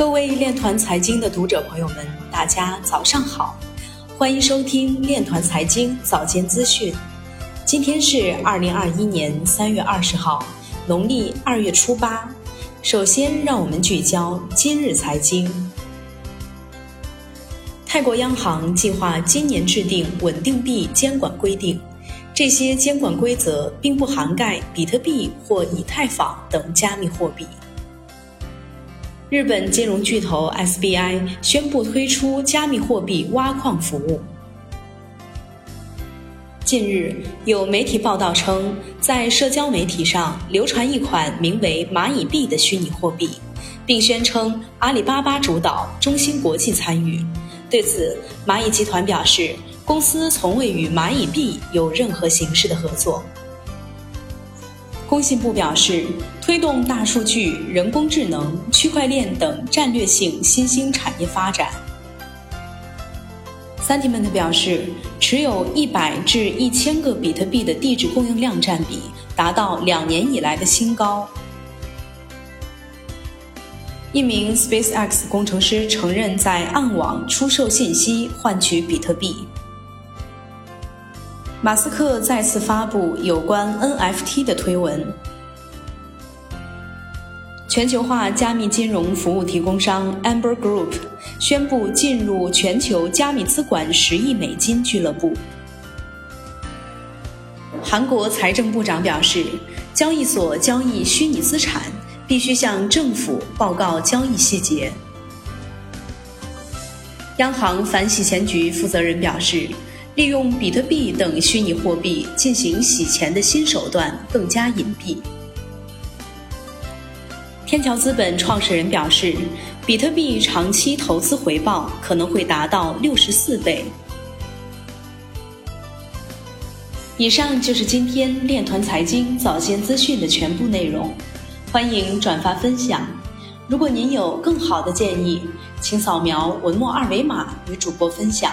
各位链团财经的读者朋友们，大家早上好，欢迎收听链团财经早间资讯。今天是二零二一年三月二十号，农历二月初八。首先，让我们聚焦今日财经。泰国央行计划今年制定稳定币监管规定，这些监管规则并不涵盖比特币或以太坊等加密货币。日本金融巨头 SBI 宣布推出加密货币挖矿服务。近日，有媒体报道称，在社交媒体上流传一款名为“蚂蚁币”的虚拟货币，并宣称阿里巴巴主导，中芯国际参与。对此，蚂蚁集团表示，公司从未与蚂蚁币有任何形式的合作。工信部表示，推动大数据、人工智能、区块链等战略性新兴产业发展。Sentiment 表示，持有一百至一千个比特币的地址供应量占比达到两年以来的新高。一名 SpaceX 工程师承认在暗网出售信息换取比特币。马斯克再次发布有关 NFT 的推文。全球化加密金融服务提供商 Amber Group 宣布进入全球加密资管十亿美金俱乐部。韩国财政部长表示，交易所交易虚拟资产必须向政府报告交易细节。央行反洗钱局负责人表示。利用比特币等虚拟货币进行洗钱的新手段更加隐蔽。天桥资本创始人表示，比特币长期投资回报可能会达到六十四倍。以上就是今天链团财经早间资讯的全部内容，欢迎转发分享。如果您有更好的建议，请扫描文末二维码与主播分享。